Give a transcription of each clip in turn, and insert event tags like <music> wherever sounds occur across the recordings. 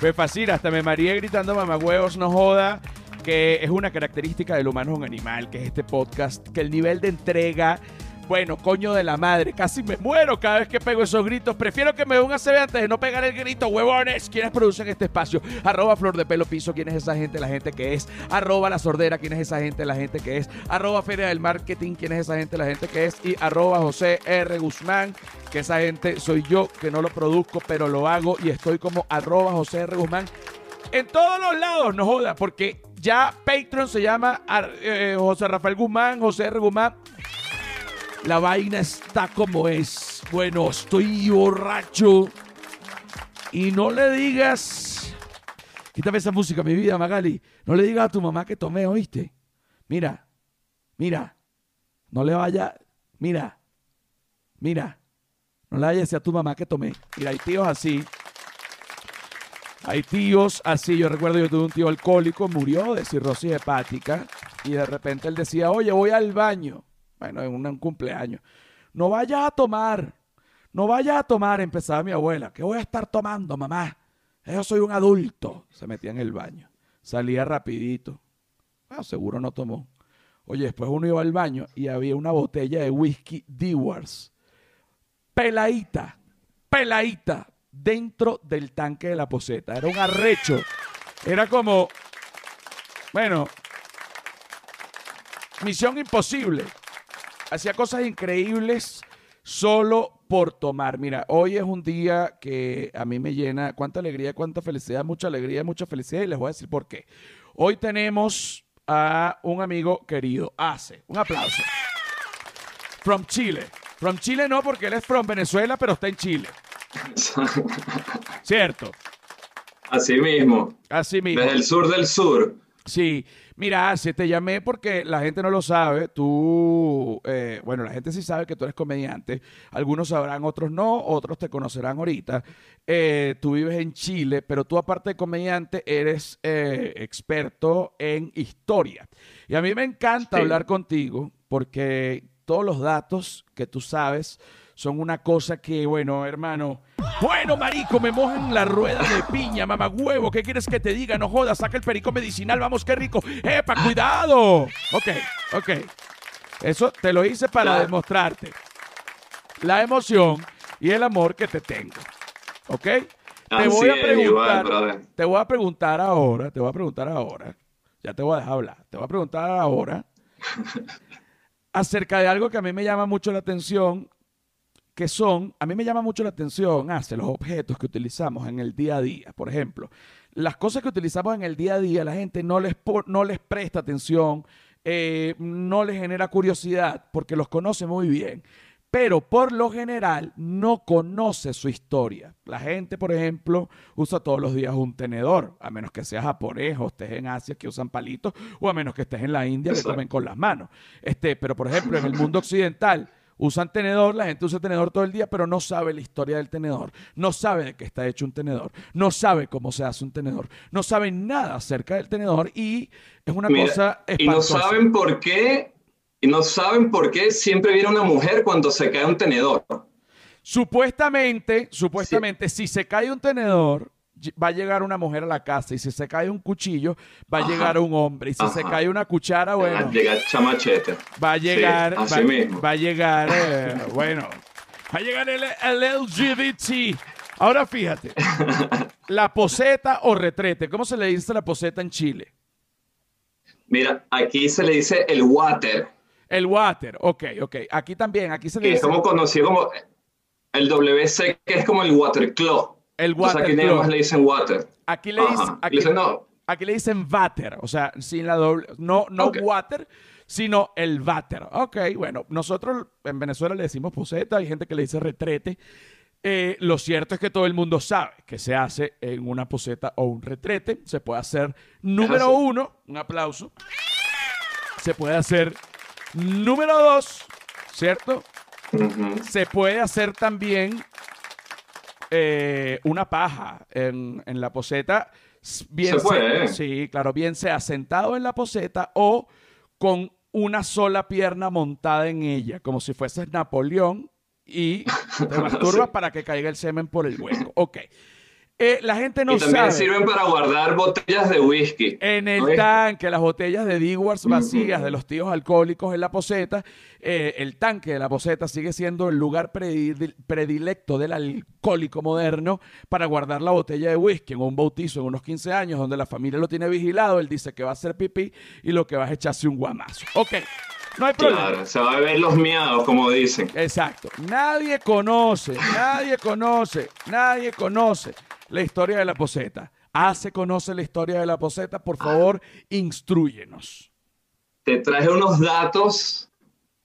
me fascina, hasta me mareé gritando mamagüevos, no joda, que es una característica del humano un animal, que es este podcast, que el nivel de entrega bueno, coño de la madre, casi me muero cada vez que pego esos gritos. Prefiero que me den un ACB antes de no pegar el grito, huevones. ¿Quiénes producen este espacio? Arroba Flor de Pelo Piso, ¿quién es esa gente? La gente que es. Arroba La Sordera, ¿quién es esa gente? La gente que es. Arroba Feria del Marketing, ¿quién es esa gente? La gente que es. Y arroba José R. Guzmán, que esa gente soy yo, que no lo produzco, pero lo hago y estoy como arroba José R. Guzmán. En todos los lados, no joda, porque ya Patreon se llama eh, José Rafael Guzmán, José R. Guzmán. La vaina está como es. Bueno, estoy borracho. Y no le digas. Quítame esa música, mi vida, Magali. No le digas a tu mamá que tomé, ¿oíste? Mira, mira. No le vaya. Mira, mira. No le vayas a tu mamá que tomé. Mira, hay tíos así. Hay tíos así. Yo recuerdo, yo tuve un tío alcohólico, murió de cirrosis hepática. Y de repente él decía, oye, voy al baño. Bueno, en un, cumpleaños. No vayas a tomar. No vayas a tomar, empezaba mi abuela. ¿Qué voy a estar tomando, mamá? Yo soy un adulto. Se metía en el baño. Salía rapidito. Bueno, seguro no tomó. Oye, después uno iba al baño y había una botella de whisky Dewars. Peladita, peladita, dentro del tanque de la poseta. Era un arrecho. Era como, bueno, misión imposible hacía cosas increíbles solo por tomar. Mira, hoy es un día que a mí me llena cuánta alegría, cuánta felicidad, mucha alegría, mucha felicidad y les voy a decir por qué. Hoy tenemos a un amigo querido, Ace. Un aplauso. From Chile. From Chile no, porque él es from Venezuela, pero está en Chile. <laughs> ¿Cierto? Así mismo. Así mismo. Desde el sur del sur. Sí, mira, si te llamé porque la gente no lo sabe, tú, eh, bueno, la gente sí sabe que tú eres comediante, algunos sabrán, otros no, otros te conocerán ahorita. Eh, tú vives en Chile, pero tú aparte de comediante eres eh, experto en historia. Y a mí me encanta hablar contigo porque todos los datos que tú sabes son una cosa que, bueno, hermano. Bueno, marico, me mojan la rueda de piña, mamá huevo. ¿Qué quieres que te diga? No jodas, saca el perico medicinal, vamos, qué rico. ¡Epa, cuidado! Ok, ok. Eso te lo hice para demostrarte la emoción y el amor que te tengo. ¿Ok? Te voy a preguntar, te voy a preguntar ahora, te voy a preguntar ahora. Ya te voy a dejar hablar. Te voy a preguntar ahora <laughs> acerca de algo que a mí me llama mucho la atención que son, a mí me llama mucho la atención, hace los objetos que utilizamos en el día a día. Por ejemplo, las cosas que utilizamos en el día a día, la gente no les, no les presta atención, eh, no les genera curiosidad porque los conoce muy bien. Pero por lo general no conoce su historia. La gente, por ejemplo, usa todos los días un tenedor, a menos que seas japonés o estés en Asia que usan palitos, o a menos que estés en la India que comen con las manos. Este, pero, por ejemplo, en el mundo occidental, usan tenedor, la gente usa tenedor todo el día, pero no sabe la historia del tenedor, no sabe de qué está hecho un tenedor, no sabe cómo se hace un tenedor, no sabe nada acerca del tenedor y es una cosa espantosa. Y no saben por qué, y no saben por qué siempre viene una mujer cuando se cae un tenedor. Supuestamente, supuestamente, si se cae un tenedor, va a llegar una mujer a la casa y si se cae un cuchillo, va a llegar un hombre. Y si se cae una cuchara, bueno. Va a llegar chamachete. Va a llegar. va, a llegar, eh, bueno. Va a llegar el, LGBT. Ahora fíjate. <laughs> la poseta o retrete. ¿Cómo se le dice la poseta en Chile? Mira, aquí se le dice el water. El water, ok, ok. Aquí también, aquí se le dice. Es como conocido como el WC, que es como el waterclaw. El water. aquí le dicen water. Aquí le, dicen, aquí, no. aquí le dicen water, o sea, sin la doble, no, no water, sino el water. Ok, bueno, nosotros en Venezuela le decimos poseta, hay gente que le dice retrete. Eh, lo cierto es que todo el mundo sabe que se hace en una poseta o un retrete. Se puede hacer número uno, un aplauso. Se puede hacer número dos, ¿cierto? Se puede hacer también eh, una paja en, la poseta. Bien Se sí, claro, bien sea sentado en la poseta o con una sola pierna montada en ella, como si fueses Napoleón y te <laughs> masturbas para que caiga el semen por el hueco. Ok. Eh, la gente no y también sabe. sirven para guardar botellas de whisky. En el tanque, las botellas de Dewars vacías de los tíos alcohólicos en la poseta, eh, el tanque de la poseta sigue siendo el lugar predil- predilecto del alcohólico moderno para guardar la botella de whisky en un bautizo en unos 15 años donde la familia lo tiene vigilado, él dice que va a hacer pipí y lo que va es echarse un guamazo. Ok, no hay problema. Claro, se va a beber los miados, como dicen. Exacto. Nadie conoce, nadie conoce, nadie conoce la historia de la poseta. Hace conoce la historia de la poseta, por favor, instruyenos. Te traje unos datos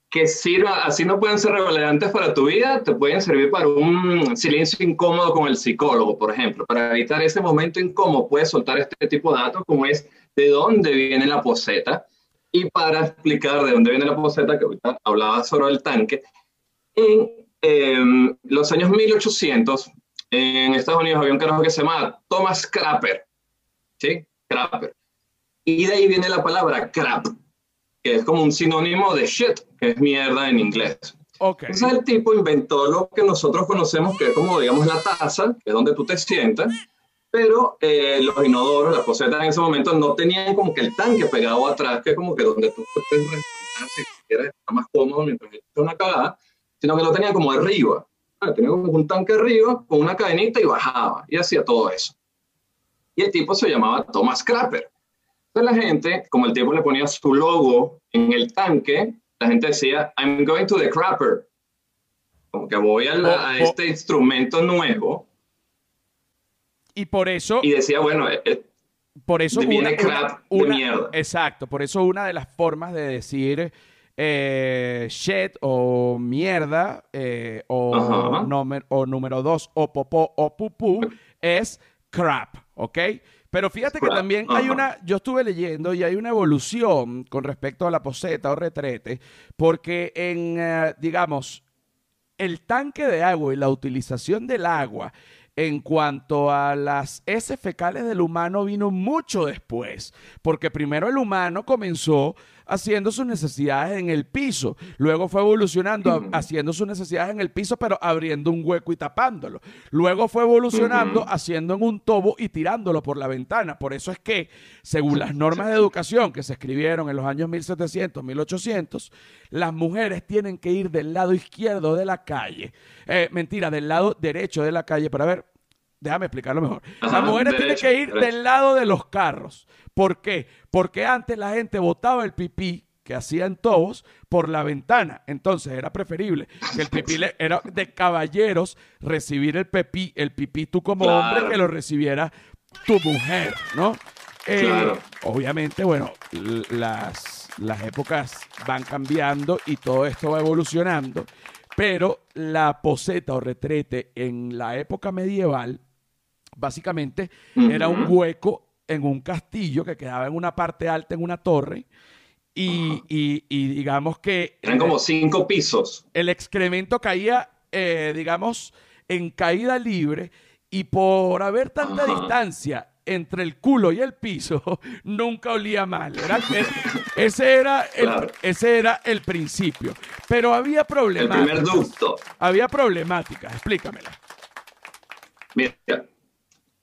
que sirvan, así no pueden ser relevantes para tu vida, te pueden servir para un silencio incómodo con el psicólogo, por ejemplo. Para evitar ese momento incómodo, puedes soltar este tipo de datos, como es de dónde viene la poseta. Y para explicar de dónde viene la poseta, que ahorita hablaba sobre el tanque, en em, los años 1800, en Estados Unidos había un carajo que se llamaba Thomas Crapper. ¿Sí? Crapper. Y de ahí viene la palabra crap, que es como un sinónimo de shit, que es mierda en inglés. Ok. Entonces el tipo inventó lo que nosotros conocemos, que es como, digamos, la taza, que es donde tú te sientas, pero eh, los inodoros, las posetas en ese momento no tenían como que el tanque pegado atrás, que es como que donde tú puedes respirar si quieres estar más cómodo mientras echas una cagada, sino que lo tenían como arriba. Ah, Tenía como un tanque arriba con una cadenita y bajaba, y hacía todo eso. Y el tipo se llamaba Thomas Crapper. Entonces la gente, como el tipo le ponía su logo en el tanque, la gente decía, I'm going to the crapper. Como que voy a, la- este instrumento nuevo. Y por eso, Y decía, bueno, eh, eh, por eso viene crap de mierda. Exacto, por eso una de las formas de decir eh, shit o mierda eh, o, Ajá. número, o número dos o popó o pupú es crap, ¿ok? Pero fíjate que también hay una, yo estuve leyendo y hay una evolución con respecto a la poseta o retrete, porque en, eh, digamos, el tanque de agua y la utilización del agua en cuanto a las heces fecales del humano vino mucho después, porque primero el humano comenzó haciendo sus necesidades en el piso, luego fue evolucionando haciendo sus necesidades en el piso, pero abriendo un hueco y tapándolo, luego fue evolucionando haciendo en un tobo y tirándolo por la ventana, por eso es que, según las normas de educación que se escribieron en los años 1700, 1800, las mujeres tienen que ir del lado izquierdo de la calle. Eh, mentira, del lado derecho de la calle. Para ver, déjame explicarlo mejor. Ajá, las mujeres derecho, tienen que ir derecho. del lado de los carros. ¿Por qué? Porque antes la gente botaba el pipí que hacían todos por la ventana. Entonces era preferible que el pipí le- era de caballeros recibir el pipí, el pipí tú como Claro. hombre que lo recibiera tu mujer, ¿no? Eh, Claro. Obviamente, bueno, las, las épocas van cambiando y todo esto va evolucionando, pero la poseta o retrete en la época medieval, básicamente era un hueco en un castillo que quedaba en una parte alta, en una torre, y, Ajá. y- y digamos que eran como cinco pisos. el excremento caía, eh, digamos, en caída libre y por haber tanta distancia entre el culo y el piso, <laughs> nunca olía mal. Era- ese, era el, Claro. ese era el principio. Pero había El problemáticas. primer ducto. Había problemáticas, explícamela. Mira,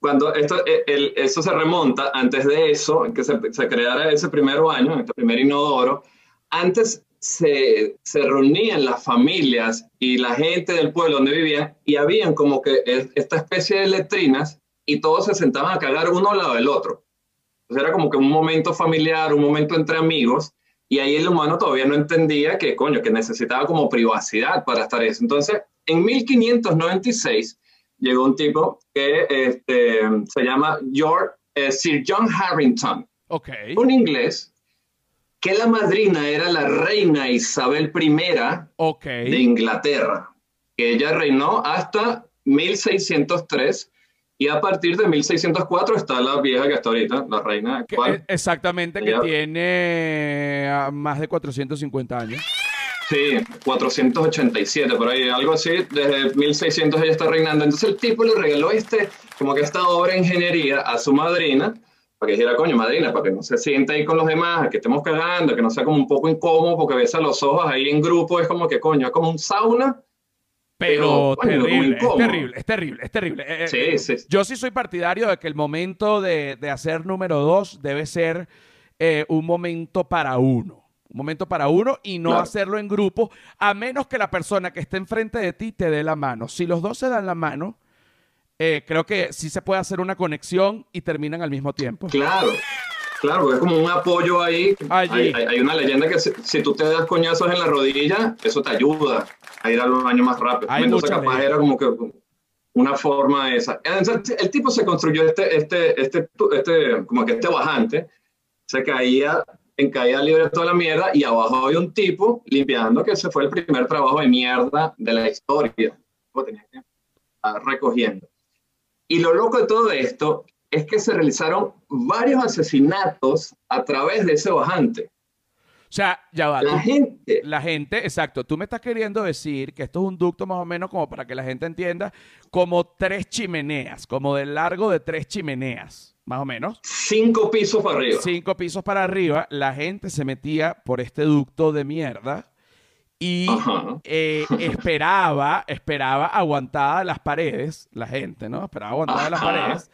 cuando esto, eh, eso se remonta, antes de eso, que se, creara ese primer baño, este primer inodoro, antes se, se reunían las familias y la gente del pueblo donde vivían y habían como que es- esta especie de letrinas y todos se sentaban a cagar uno al lado del otro. Entonces era como que un momento familiar, un momento entre amigos y ahí el humano todavía no entendía que, coño, que necesitaba como privacidad para estar eso. Entonces, en 1596 llegó un tipo que este, se llama George, eh, Sir John Harrington, Ok. un inglés, que la madrina era la reina Isabel I Ok. de Inglaterra, que ella reinó hasta 1603 y a partir de 1604 está la vieja que está ahorita, la reina actual. eh, exactamente, que tiene ah, más de 450 años. Sí, 487, por ahí, algo así. Desde 1600 ella está reinando. Entonces el tipo le regaló este, como que esta obra de ingeniería a su madrina, para que dijera, coño, madrina, para que no se sienta ahí con los demás, que estemos cagando, que no sea como un poco incómodo, porque ves a los ojos ahí en grupo, es como que, coño, es como un sauna, Pero, Pero, terrible, es terrible, es terrible, es terrible. Eh, eh, Sí, sí. Yo sí soy partidario de que el momento de, de hacer número dos debe ser eh, un momento para uno. Un momento para uno y no Claro. hacerlo en grupo, a menos que la persona que esté enfrente de ti te dé la mano. Si los dos se dan la mano, eh, creo que sí se puede hacer una conexión y terminan al mismo tiempo. Claro, claro, es como un apoyo ahí. Allí. Hay, una leyenda que si, si tú te das coñazos en la rodilla, eso te ayuda a ir al baño más rápido. Hay Entonces capaz leyenda. era como que una forma esa. Entonces, el tipo se construyó este, este, este, este, como que este bajante, se caía en caída libre toda la mierda y abajo había un tipo limpiando que ese fue el primer trabajo de mierda de la historia. Tenía que estar recogiendo. Y lo loco de todo esto es que se realizaron varios asesinatos a través de ese bajante. O sea, ya va. La tú- gente, La gente, exacto, tú me estás queriendo decir que esto es un ducto más o menos como para que la gente entienda, como tres chimeneas, como de largo de tres chimeneas, más o menos. cinco pisos para arriba. Cinco pisos para arriba, la gente se metía por este ducto de mierda y eh, esperaba, esperaba aguantada las paredes, la gente, ¿no? Esperaba aguantada las paredes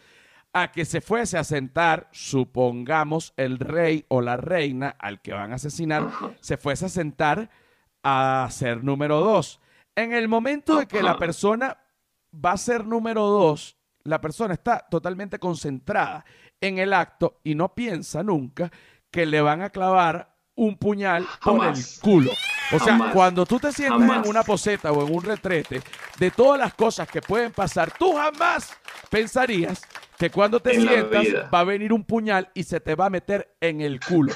a que se fuese a sentar, supongamos, el rey o la reina al que van a asesinar, se fuese a sentar a ser número dos. En el momento de que la persona va a ser número dos, la persona está totalmente concentrada en el acto y no piensa nunca que le van a clavar un puñal por el culo. O sea, Jamás. cuando tú te sientas Jamás. en una poseta o en un retrete, de todas las cosas que pueden pasar, tú jamás pensarías que cuando te En sientas va a venir un puñal y se te va a meter en el culo.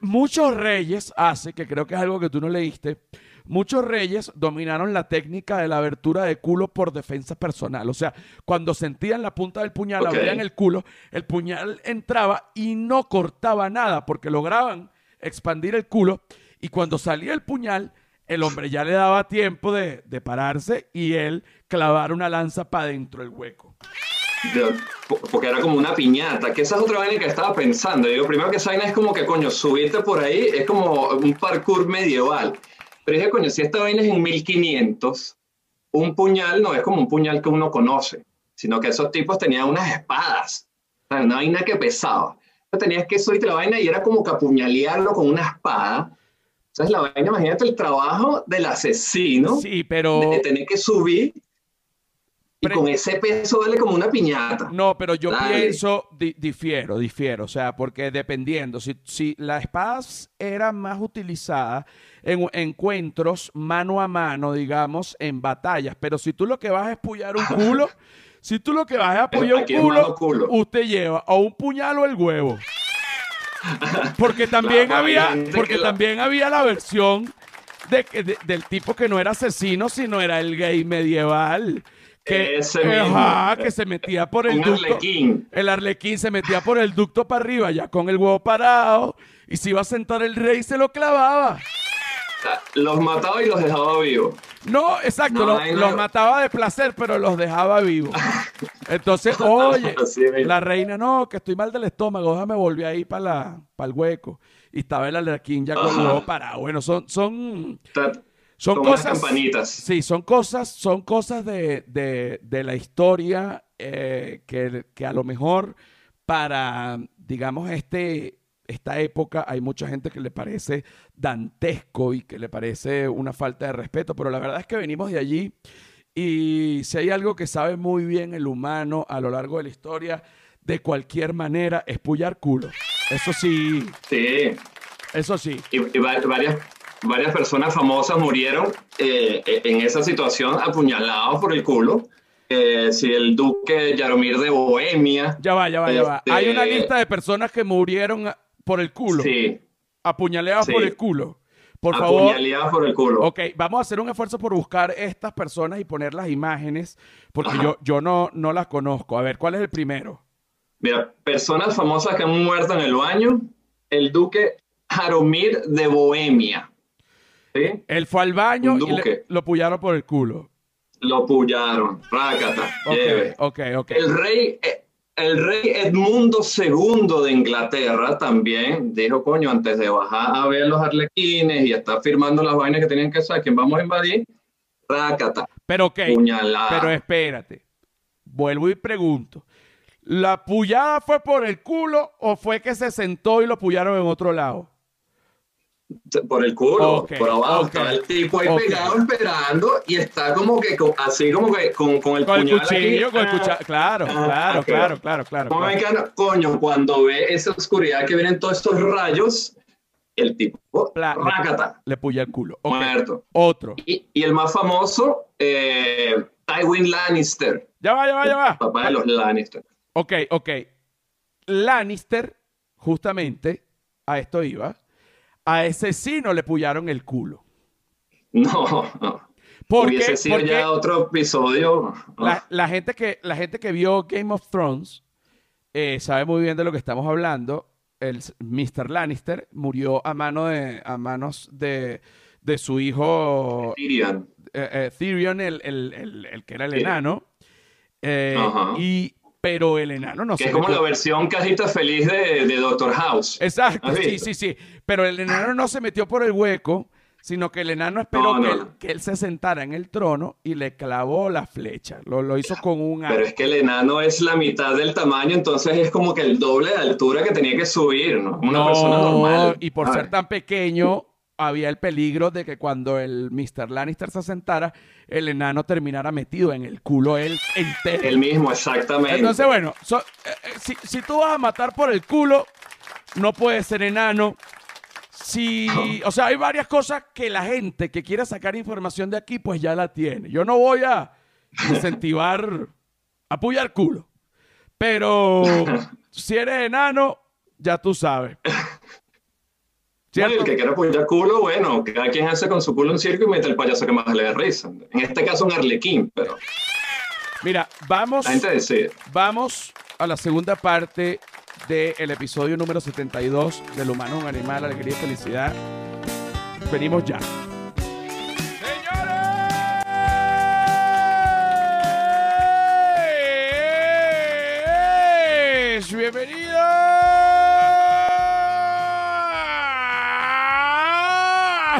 Muchos reyes hace, que creo que es algo que tú no leíste, muchos reyes dominaron la técnica de la abertura de culo por defensa personal. O sea, cuando sentían la punta del puñal, abrían el culo, el puñal entraba y no cortaba nada porque lograban expandir el culo y cuando salía el puñal, el hombre ya le daba tiempo de, de pararse y él clavar una lanza para dentro del hueco. Porque era como una piñata, que esa es otra vaina que estaba pensando. Digo, primero que esa vaina es como que, coño, subirte por ahí es como un parkour medieval. Pero dije, coño, si esta vaina es en 1500, un puñal no es como un puñal que uno conoce, sino que esos tipos tenían unas espadas, o sea, una vaina que pesaba. Entonces tenías que subirte la vaina y era como que apuñalearlo con una espada. Entonces la vaina, imagínate el trabajo del asesino Sí, pero... de tener que subir y con ese peso vale como una piñata. No, pero yo Dale. pienso, di- difiero, difiero, o sea, porque dependiendo, si, si la espada era más utilizada en encuentros mano a mano, digamos, en batallas, pero si tú lo que vas a espullar un culo, si tú lo que vas a apoyar un culo, usted lleva o un puñal o el huevo. Porque <laughs> también Claro, había, porque que la- también había la versión de, que- de- del tipo que no era asesino, sino era el gay medieval. Que, Ese mismo. ajá, que se metía por el Un ducto. arlequín. El arlequín se metía por el ducto para arriba, ya con el huevo parado, y se iba a sentar el rey y se lo clavaba. Los mataba y los dejaba vivos. No, exacto, No, los, ahí no- los mataba de placer, pero los dejaba vivos. Entonces, <laughs> oye, la reina, no, que estoy mal del estómago, déjame volver ahí para el hueco. Y estaba el arlequín ya con el huevo parado. Bueno, son, son, son como cosas. campanitas. Sí, son cosas, son cosas de, de- de la historia eh, que, que a lo mejor para, digamos, este, esta época hay mucha gente que le parece dantesco y que le parece una falta de respeto, pero la verdad es que venimos de allí y si hay algo que sabe muy bien el humano a lo largo de la historia, de cualquier manera, es pullar culo. Eso sí, Sí. eso sí. Y, y va- varias, varias personas famosas murieron eh, en esa situación apuñalados por el culo. Eh, si el duque Yaromir de Bohemia. Ya va, ya va, ya va. Este- Hay una lista de personas que murieron por el culo. Sí. apuñaleados Sí. por el culo. Por favor, por el culo. ok, vamos a hacer un esfuerzo por buscar estas personas y poner las imágenes, porque Ajá. yo, yo no, no las conozco. A ver, ¿cuál es el primero? Mira, personas famosas que han muerto en el baño. El duque Jaromir de Bohemia. ¿Sí? Él fue al baño y le- lo pullaron por el culo. Lo pullaron. Rácata. Ok, lleve. ok, ok. El rey, eh, el rey Edmundo II de Inglaterra también dijo, coño, antes de bajar a ver los arlequines y estar firmando las vainas que tenían que saber, quién vamos a invadir, rácata, Pero ok, puñalada. pero espérate. Vuelvo y pregunto. ¿La pullada fue por el culo o fue que se sentó y lo pullaron en otro lado? Por el culo, por abajo, ok, estaba el tipo ahí pegado esperando y está como que con- así como que con, con el Con el puñal cuchillo, aquí. con el Ah, cuchillo. Claro, ah, claro, claro, claro, claro. Como claro. mexicano, coño, cuando ve esa oscuridad que vienen todos estos rayos, el tipo, rácata, Le pulla el culo. Muerto. Otro. Y, y el más famoso, eh, Tywin Lannister, Ya va, ya va, ya va. papá de los Lannister. Ok, ok. Lannister, justamente, a esto iba. A ese sí no le pullaron el culo. No, no. ¿Por qué? Hubiese sido Porque ya otro episodio. la, la gente que, la gente que vio Game of Thrones eh, sabe muy bien de lo que estamos hablando. El Mr. Lannister murió a, mano de, a manos de, de su hijo Tyrion. eh, eh, Tyrion, el, el- el- el que era el enano. Ajá. y, pero el enano no Que se es como metió- la versión cajita feliz de, de Doctor House. Exacto, ¿Has sí, sí, sí. Pero el enano no se metió por el hueco, sino que el enano esperó No, no, que, él, no. que él se sentara en el trono y le clavó la flecha. Lo, lo hizo con un Pero es que el enano es la mitad del tamaño, entonces es como que el doble de altura que tenía que subir, ¿no? Una No, persona normal. y por ¿sabes? ser tan pequeño, había el peligro de que cuando el Mr. Lannister se sentara, el enano terminara metido en el culo él entero. El mismo, exactamente. Entonces, bueno, so- eh, eh, si, si tú vas a matar por el culo, no puedes ser enano. Si, <laughs> o sea, hay varias cosas que la gente que quiere sacar información de aquí, pues ya la tiene. Yo no voy a incentivar a apoyar culo. Pero <laughs> si eres enano, ya tú sabes. El que quiera apoyar culo, bueno, cada quien hace con su culo un circo y mete el payaso que más le dé risa. En este caso un arlequín, pero Mira, vamos, la gente decide. vamos a la segunda parte del episodio número 72 del humano es un animal, alegría y felicidad. Venimos ya.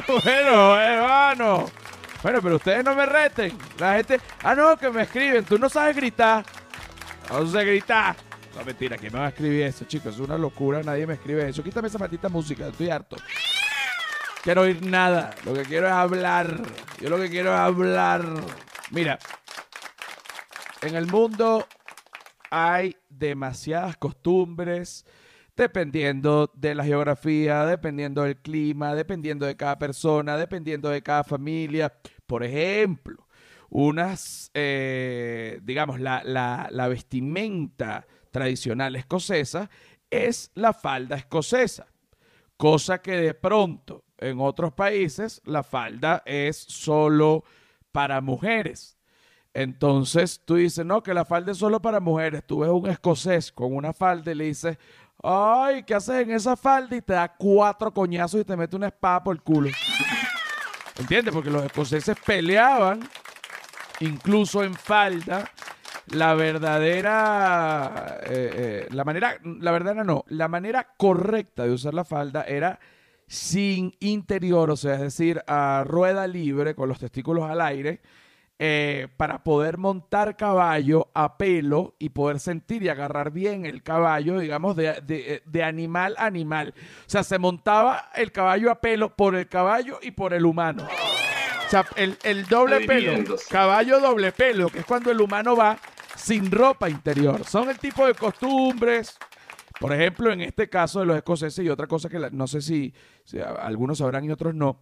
<laughs> Bueno, hermano. Bueno, pero ustedes no me reten. La gente, ah, no, que me escriben. Tú no sabes gritar. No sé gritar. No, mentira, ¿quién me va a escribir eso, chicos? Es una locura, nadie me escribe eso. Quítame esa maldita música, estoy harto. Quiero oír nada. Lo que quiero es hablar. Yo lo que quiero es hablar. Mira, en el mundo hay demasiadas costumbres, dependiendo de la geografía, dependiendo del clima, dependiendo de cada persona, dependiendo de cada familia. Por ejemplo, unas, eh, digamos, la, la- la vestimenta tradicional escocesa es la falda escocesa, cosa que de pronto en otros países la falda es solo para mujeres. Entonces tú dices, no, que la falda es solo para mujeres. Tú ves un escocés con una falda y le dices, ay, ¿qué haces en esa falda? Y te da cuatro coñazos y te mete una espada por el culo. ¿Entiendes? Porque los escoceses peleaban, incluso en falda, la verdadera, eh, eh, la manera, la verdadera no, la manera correcta de usar la falda era sin interior, o sea, es decir, a rueda libre, con los testículos al aire, eh, para poder montar caballo a pelo y poder sentir y agarrar bien el caballo, digamos, de, de- de animal a animal. O sea, se montaba el caballo a pelo por el caballo y por el humano. O sea, el, el doble pelo, caballo doble pelo, que es cuando el humano va sin ropa interior. Son el tipo de costumbres. Por ejemplo, en este caso de los escoceses y otra cosa que la- no sé si, algunos sabrán y otros no,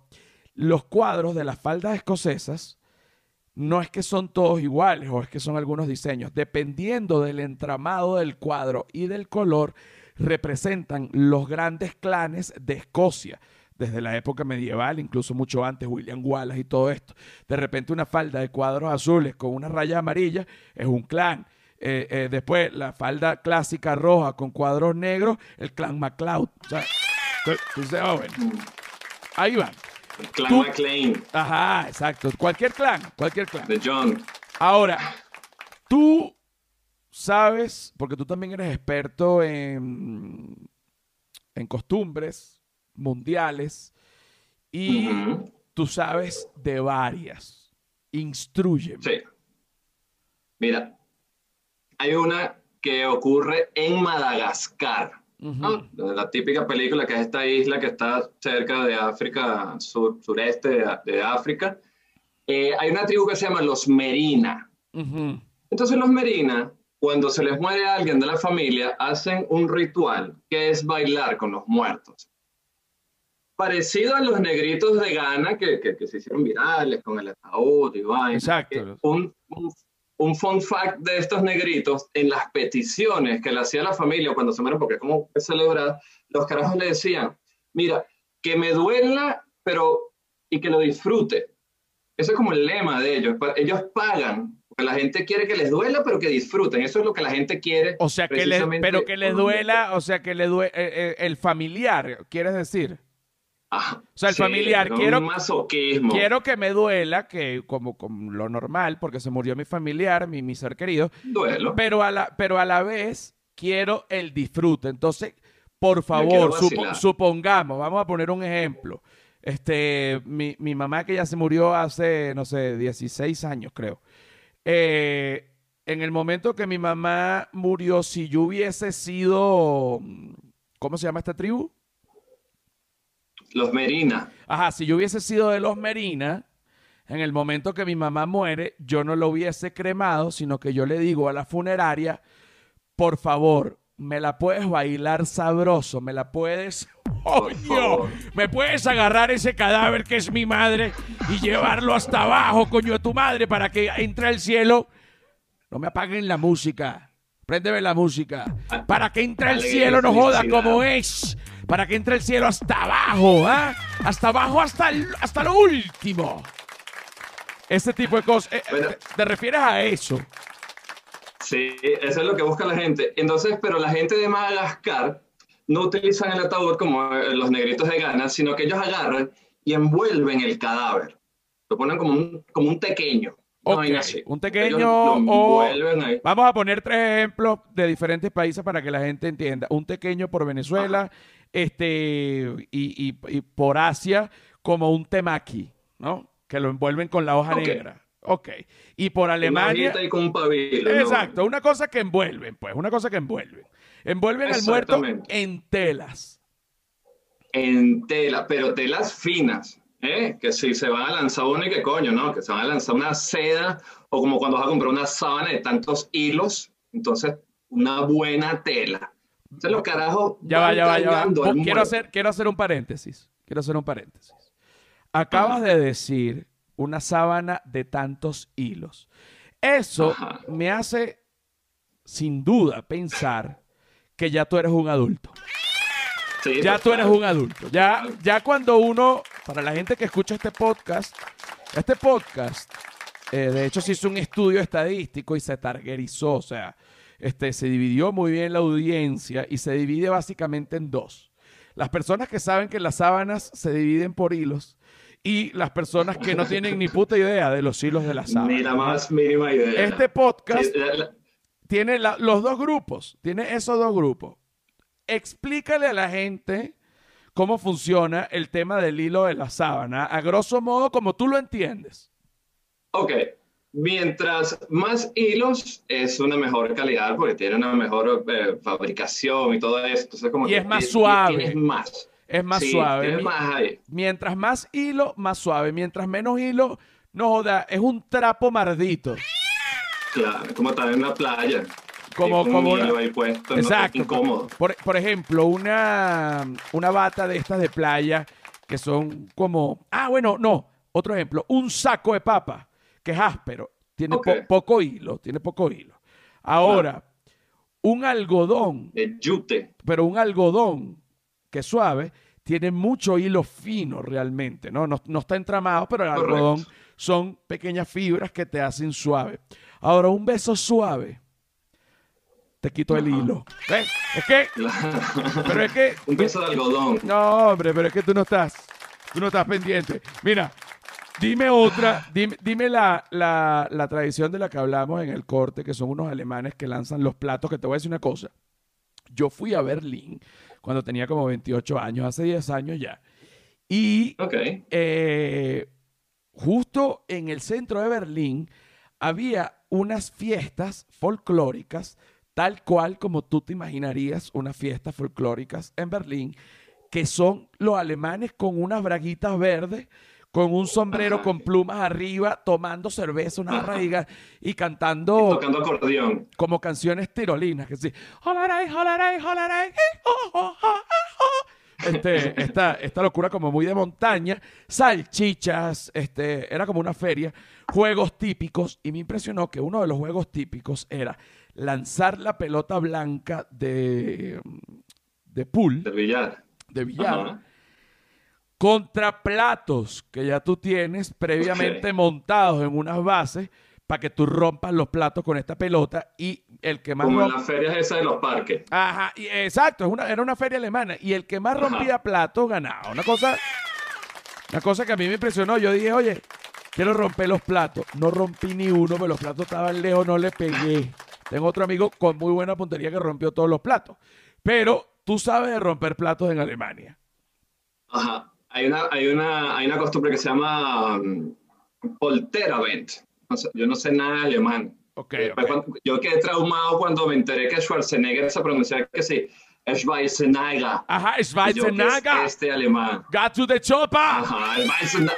los cuadros de las faldas escocesas no es que son todos iguales o es que son algunos diseños. Dependiendo del entramado del cuadro y del color, representan los grandes clanes de Escocia. Desde la época medieval, incluso mucho antes, William Wallace y todo esto. De repente una falda de cuadros azules con una raya amarilla es un clan. Eh, eh, después la falda clásica roja con cuadros negros, el clan MacLeod. O sea, "Ah, ahí van. Clan Tú- McLean, Ajá, exacto. Cualquier clan, cualquier clan. de John. Ahora, tú sabes, porque tú también eres experto en, en costumbres mundiales y tú sabes de varias. Instruye. Sí. Mira, hay una que ocurre en Madagascar. ¿No? La típica película que es esta isla que está cerca de África, sur, sureste de, de África. Eh, hay una tribu que se llama los Merina. Entonces los Merina, cuando se les muere alguien de la familia, hacen un ritual que es bailar con los muertos. Parecido a los negritos de Ghana que, que, que se hicieron virales con el ataúd y vaina. Exacto. Un, un, un fun fact de estos negritos, en las peticiones que le hacía la familia cuando se mueren, porque como celebrar, los carajos le decían, mira, que me duela, pero y que lo disfrute. Ese es como el lema de ellos. Ellos pagan, porque la gente quiere que les duela, pero que disfruten. Eso es lo que la gente quiere. O sea, que le, pero que les duela, o sea, que le duele eh, el familiar, ¿quieres decir? Ah, o sea, el sí, familiar, quiero, masoquismo. quiero que me duela, que como, como lo normal, porque se murió mi familiar, mi, mi ser querido, Duelo. pero a, la, pero a la vez quiero el disfrute. Entonces, por favor, supo- supongamos, vamos a poner un ejemplo. Este, mi, mi mamá que ya se murió hace, no sé, 16 años, creo. Eh, en el momento que mi mamá murió, si yo hubiese sido, ¿cómo se llama esta tribu? Los Merina. Ajá, si yo hubiese sido de los Merina, en el momento que mi mamá muere, yo no lo hubiese cremado, sino que yo le digo a la funeraria, por favor, me la puedes bailar sabroso, me la puedes... ¡Coño! <laughs> favor. ¿Me puedes agarrar ese cadáver que es mi madre y llevarlo hasta abajo, coño de tu madre, para que entre al cielo? No me apaguen la música. Préndeme la música. Para que entre al cielo, no joda como es. Para que entre el cielo hasta abajo, ¿ah? Hasta abajo, hasta, el- hasta lo último. Ese tipo de cosas. Eh, Bueno. te, te refieres a eso? Sí, eso es lo que busca la gente. Entonces, pero la gente de Madagascar no utilizan el ataúd como eh, los negritos de Ghana, sino que ellos agarran y envuelven el cadáver. Lo ponen como un, como un tequeño. una Ok, vaina así. un lo o-. Vamos a poner tres ejemplos de diferentes países para que la gente entienda. Un pequeño por Venezuela, este, y, y- y por Asia, como un temaki, ¿no? Que lo envuelven con la hoja negra. Ok. Y por Alemania. y con un pabilo. ¿no? Exacto, una cosa que envuelven, pues, una cosa que envuelven. Envuelven al muerto en telas. En tela, pero telas finas. ¿eh? Que si se van a lanzar una y que coño, ¿no? Que se van a lanzar una seda o como cuando vas a comprar una sábana de tantos hilos. Entonces, una buena tela. Entonces, los carajos. Ya va, ya va, ya va. Quiero hacer, quiero hacer un paréntesis. Quiero hacer un paréntesis. Acabas de decir una sábana de tantos hilos. Eso Ajá. me hace, sin duda, pensar que ya tú eres un adulto. Sí, Ya tú eres un adulto. Ya, ya cuando uno, para la gente que escucha este podcast, este podcast, eh, de hecho se hizo un estudio estadístico y se targerizó, o sea, este, se dividió muy bien la audiencia y se divide básicamente en dos. Las personas que saben que las sábanas se dividen por hilos y las personas que no tienen ni puta idea de los hilos de las sábanas. Ni la más mínima idea. Este podcast Sí, la- la- tiene la- los dos grupos, tiene esos dos grupos. Explícale a la gente cómo funciona el tema del hilo de la sábana, a grosso modo como tú lo entiendes. Ok. Mientras más hilos es una mejor calidad porque tiene una mejor eh, fabricación y todo esto. Entonces, como Y que es más suave. Tienes más. Es más Sí, suave. Más ahí. Mientras más hilo, más suave. Mientras menos hilo, no joda, es un trapo mardito. Claro, es como estar en la playa. Como- con como un hilo ahí puesto, no, Exacto. incómodo. Por, por ejemplo, una, una bata de estas de playa que son como. Ah, bueno, no. Otro ejemplo, un saco de papa que es áspero. Tiene po- poco hilo. Tiene poco hilo. Ahora, un algodón, El yute. pero un algodón que es suave, tiene mucho hilo fino realmente, ¿no? No, no está entramado, pero el Correcto. algodón son pequeñas fibras que te hacen suave. Ahora, un beso suave te quito el hilo. Es que, pero es que, un beso de algodón. no, hombre, pero es que tú no estás, tú no estás pendiente. Mira, dime otra, dime, dime la, la, la tradición de la que hablamos en el corte, que son unos alemanes que lanzan los platos, que te voy a decir una cosa. Yo fui a Berlín cuando tenía como 28 años, hace 10 años ya. Y eh, justo en el centro de Berlín había unas fiestas folclóricas, tal cual como tú te imaginarías unas fiestas folclóricas en Berlín, que son los alemanes con unas braguitas verdes, con un sombrero Ajá. con plumas arriba, tomando cerveza, una barriga y Y cantando tocando acordeón. como canciones tirolinas, que sí. Este, esta, esta locura como muy de montaña, salchichas, este, era como una feria, juegos típicos, y me impresionó que uno de los juegos típicos era lanzar la pelota blanca de, de pool, Del billar. de billar, Ajá. Contra platos que ya tú tienes previamente montados en unas bases para que tú rompas los platos con esta pelota y el que más Como en romp- las ferias esas de los parques. Ajá, y- exacto, es una, era una feria alemana y el que más Ajá. rompía platos ganaba. Una cosa, una cosa que a mí me impresionó. Yo dije, oye, quiero romper los platos. No rompí ni uno, pero los platos estaban lejos, no le pegué. Tengo otro amigo con muy buena puntería que rompió todos los platos. Pero tú sabes de romper platos en Alemania. Ajá. Hay una, hay una, hay una costumbre que se llama um, Polterabend. No sé- yo no sé nada de alemán. Ok, Después, ok. cuando- yo quedé traumado cuando me enteré que Schwarzenegger se pronunciaba que sí, Schwarzenegger. Ajá, ¿qué es Schwarzenegger. este alemán. Got to the chopper. Ajá, Schwarzenegger.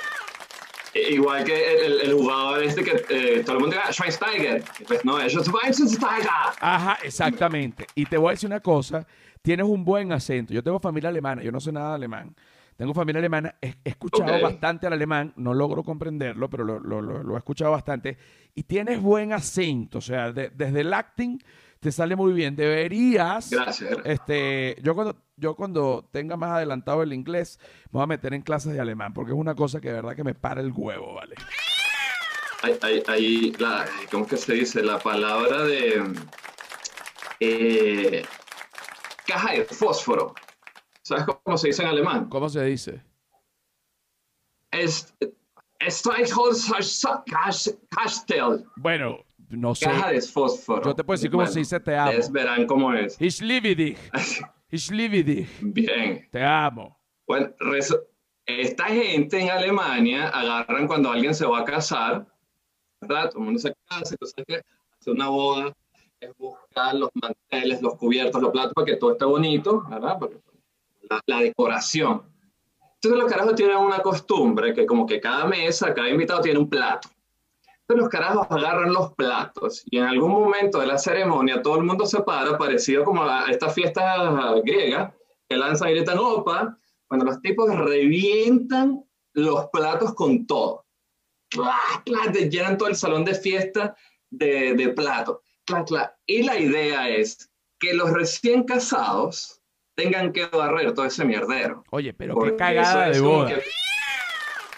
Igual que el, el- el jugador este que eh, todo el mundo diga Schweinsteiger. Pues no, es Schweinsteiger. Ajá, exactamente. Y te voy a decir una cosa, tienes un buen acento. Yo tengo familia alemana, yo no sé nada de alemán. Tengo familia alemana, he, he escuchado bastante al alemán, no logro comprenderlo, pero lo, lo- lo- lo he escuchado bastante. Y tienes buen acento, o sea, de- desde el acting te sale muy bien. Deberías, Gracias. este, yo cuando, yo cuando tenga más adelantado el inglés, me voy a meter en clases de alemán, porque es una cosa que de verdad que me para el huevo, ¿vale? Hay, hay, hay la, ¿cómo que se dice? La palabra de eh, caja de fósforo. ¿Sabes cómo se dice en alemán? ¿Cómo se dice? Es, Streichholzkastel. Bueno, no sé. Caja de fósforo. Yo te puedo decir cómo se dice te amo. Ustedes verán cómo es. Ich liebe dich. <laughs> Ich liebe dich. Bien. Te amo. Bueno, esta gente en Alemania agarran cuando alguien se va a casar, ¿verdad? Todo el mundo se casa, entonces que hace una boda, es buscar los manteles, los cubiertos, los platos para que todo esté bonito, ¿verdad? Porque La, la decoración. Entonces los carajos tienen una costumbre que como que cada mesa, cada invitado tiene un plato. Entonces los carajos agarran los platos y en algún momento de la ceremonia todo el mundo se para, parecido como a estas fiestas griegas, que lanzan y gritan opa, cuando los tipos revientan los platos con todo. Te llenan todo el salón de fiesta de, de platos. Y la idea es que los recién casados tengan que barrer todo ese mierdero. Oye, pero Porque qué cagada de boda.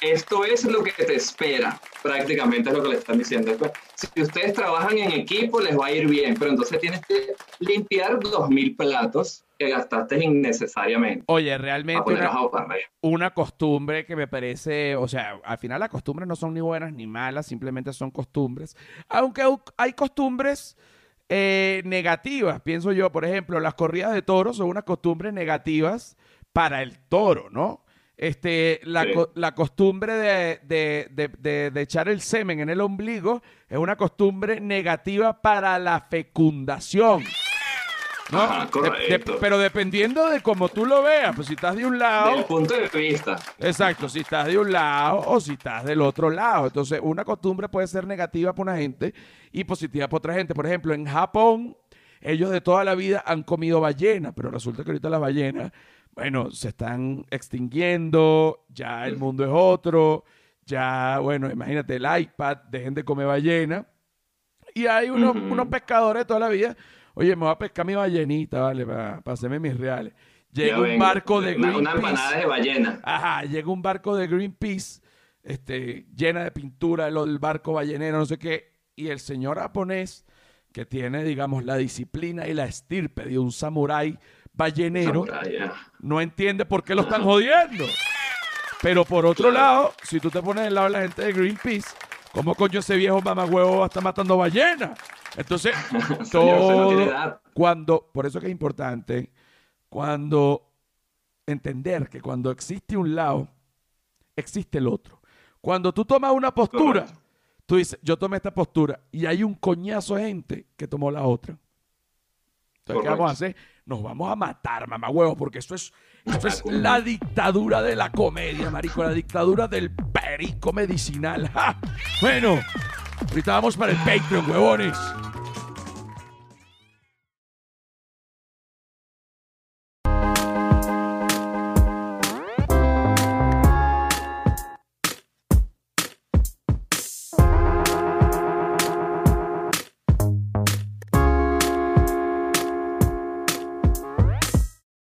que esto es lo que te espera, prácticamente es lo que le están diciendo. Después, si ustedes trabajan en equipo, les va a ir bien, pero entonces tienes que limpiar dos mil platos que gastaste innecesariamente. Oye, realmente una, costumbre que me parece, o sea, al final las costumbres no son ni buenas ni malas, simplemente son costumbres. Aunque au- hay costumbres eh, negativas, pienso yo. Por ejemplo, las corridas de toros son unas costumbres negativas para el toro, ¿no? Este, la, Sí. co- la costumbre de, de- de- de- de echar el semen en el ombligo es una costumbre negativa para la fecundación. ¿No? Ajá, De- correcto. de- pero dependiendo de cómo tú lo veas, pues si estás de un lado, Del punto de vista. Exacto, si estás de un lado o si estás del otro lado. Entonces, una costumbre puede ser negativa para una gente y positiva para otra gente. Por ejemplo, en Japón, ellos de toda la vida han comido ballena, pero resulta que ahorita las ballenas, bueno, se están extinguiendo, ya el mundo es otro, ya, bueno, imagínate el iPad, dejen de comer ballena. Y hay unos, unos pescadores de toda la vida, oye, me voy a pescar mi ballenita, ¿vale? Para hacerme mis reales. Llega un barco de una, una Greenpeace. empanada de ballena. Ajá, llega un barco de Greenpeace, este, llena de pintura, lo del barco ballenero, no sé qué, y el señor japonés, que tiene, digamos, la disciplina y la estirpe de un samurái ballenero, no entiende por qué lo están jodiendo. Pero por otro Claro. lado, si tú te pones del lado de la gente de Greenpeace, ¿cómo coño ese viejo mamagüevo va a estar matando ballenas? Entonces, <laughs> no todo cuando, por eso que es importante, cuando entender que cuando existe un lado, existe el otro. Cuando tú tomas una postura, Correcto. tú dices, yo tomé esta postura y hay un coñazo de gente que tomó la otra. Entonces, ¿qué vamos a hacer? Nos vamos a matar, mamá huevo, porque esto es, esto es la dictadura de la comedia, marico, la dictadura del perico medicinal. <laughs> ¡Ja! Bueno, ahorita vamos para el Patreon, huevones.